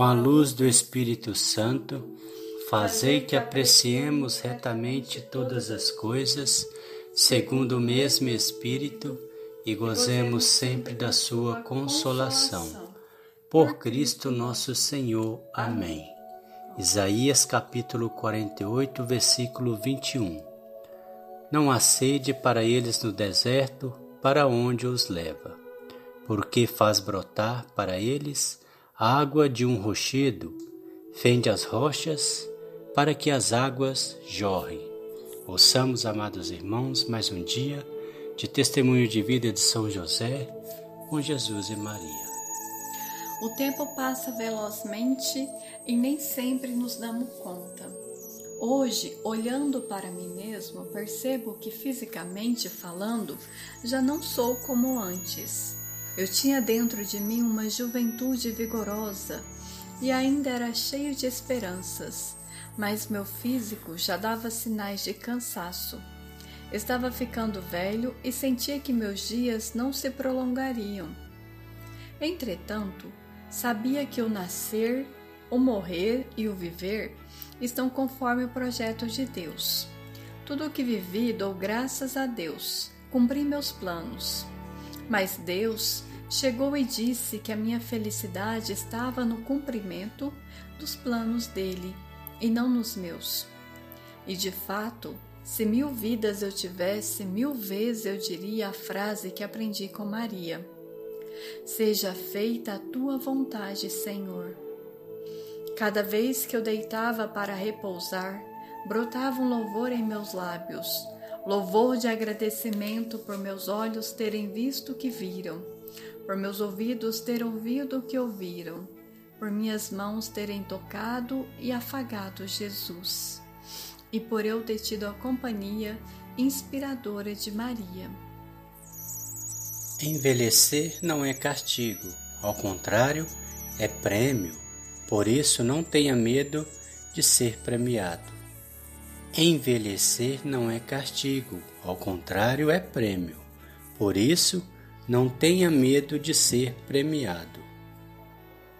com a luz do Espírito Santo, fazei que apreciemos retamente todas as coisas, segundo o mesmo Espírito, e gozemos sempre da sua consolação. Por Cristo nosso Senhor. Amém. Isaías capítulo 48, versículo 21. Não há sede para eles no deserto, para onde os leva, porque faz brotar para eles água de um rochedo, fende as rochas para que as águas jorrem. Ouçamos, amados irmãos, mais um dia de testemunho de vida de São José com Jesus e Maria. O tempo passa velozmente e nem sempre nos damos conta. Hoje, olhando para mim mesmo, percebo que fisicamente falando, já não sou como antes. Eu tinha dentro de mim uma juventude vigorosa e ainda era cheio de esperanças, mas meu físico já dava sinais de cansaço. Estava ficando velho e sentia que meus dias não se prolongariam. Entretanto, sabia que o nascer, o morrer e o viver estão conforme o projeto de Deus. Tudo o que vivi dou graças a Deus, cumpri meus planos. Mas Deus chegou e disse que a minha felicidade estava no cumprimento dos planos dele e não nos meus. E de fato, se mil vidas eu tivesse, mil vezes eu diria a frase que aprendi com Maria: Seja feita a tua vontade, Senhor. Cada vez que eu deitava para repousar, brotava um louvor em meus lábios, louvor de agradecimento por meus olhos terem visto o que viram por meus ouvidos ter ouvido o que ouviram, por minhas mãos terem tocado e afagado Jesus, e por eu ter tido a companhia inspiradora de Maria. Envelhecer não é castigo, ao contrário, é prêmio, por isso não tenha medo de ser premiado. Envelhecer não é castigo, ao contrário, é prêmio, por isso, não tenha medo de ser premiado.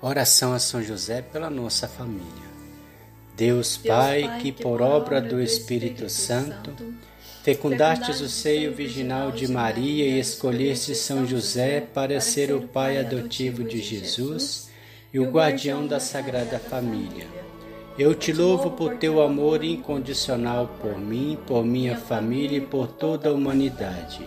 Oração a São José pela nossa família. Deus Pai, que por obra do Espírito Santo fecundastes o seio virginal de Maria e escolheste São José para ser o pai adotivo de Jesus e o guardião da Sagrada Família. Eu te louvo por teu amor incondicional por mim, por minha família e por toda a humanidade.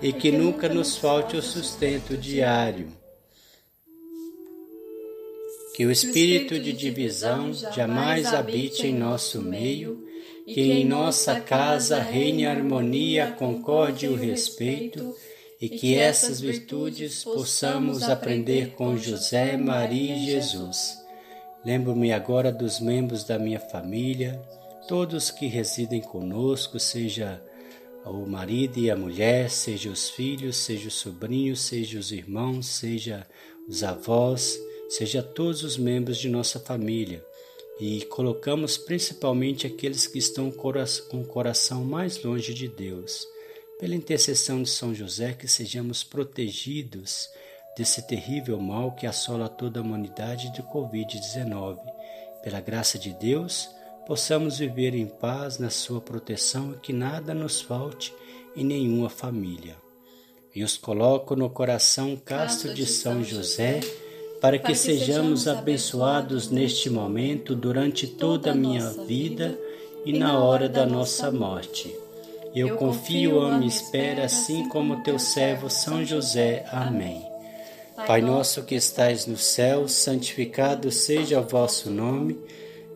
e que nunca nos falte o sustento diário. Que o espírito de divisão jamais habite em nosso meio, que em nossa casa reine a harmonia, a concórdia e o respeito, e que essas virtudes possamos aprender com José, Maria e Jesus. Lembro-me agora dos membros da minha família, todos que residem conosco, seja o marido e a mulher, seja os filhos, seja os sobrinhos, seja os irmãos, seja os avós, seja todos os membros de nossa família. E colocamos principalmente aqueles que estão com o coração mais longe de Deus. Pela intercessão de São José, que sejamos protegidos desse terrível mal que assola toda a humanidade de Covid-19. Pela graça de Deus, possamos viver em paz na sua proteção e que nada nos falte em nenhuma família. E os coloco no coração casto de São José, para que sejamos abençoados neste momento, durante toda a minha vida e na hora da nossa morte. Eu confio, amo e espero, assim como teu servo São José. Amém. Pai nosso que estais no céu, santificado seja o vosso nome.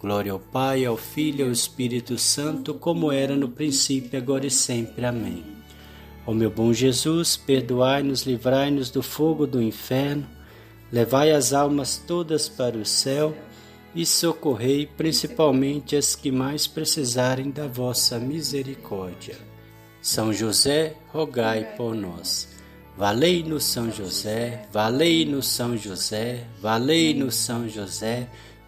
Glória ao Pai, ao Filho e ao Espírito Santo, como era no princípio, agora e sempre. Amém. Ó meu bom Jesus, perdoai-nos, livrai-nos do fogo do inferno, levai as almas todas para o céu e socorrei principalmente as que mais precisarem da vossa misericórdia. São José, rogai por nós. Valei-nos São José, valei-nos São José, valei-nos São José,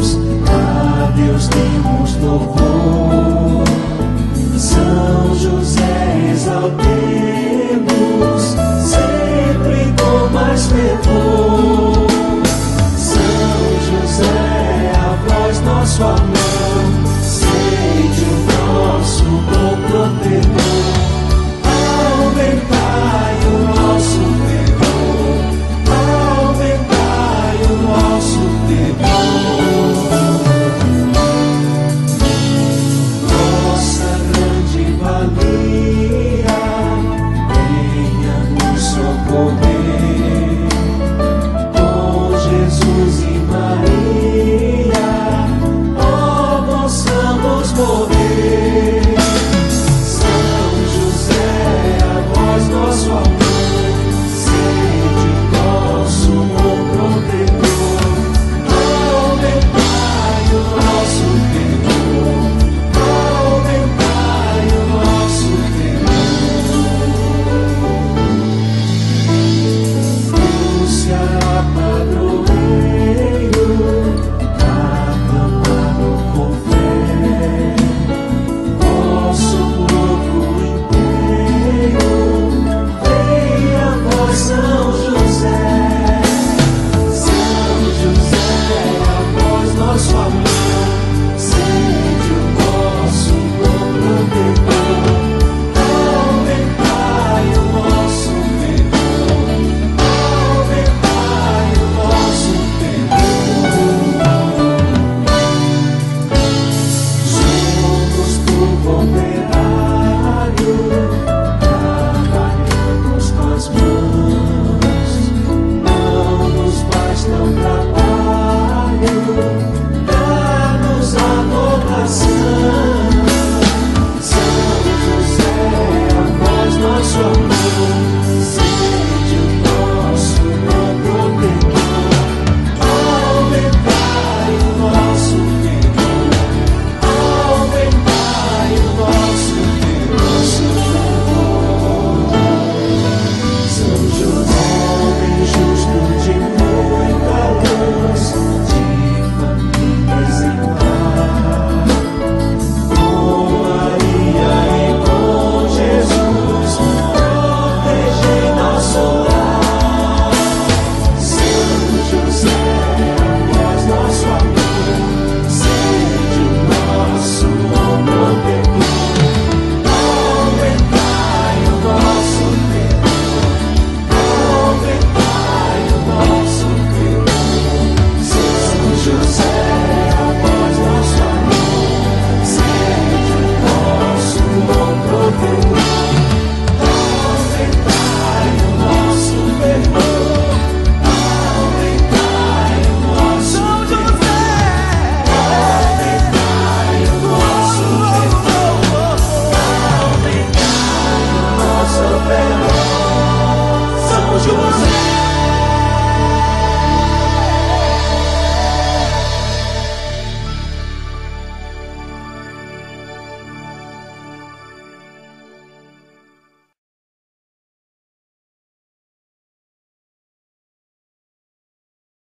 lábios temos louvor.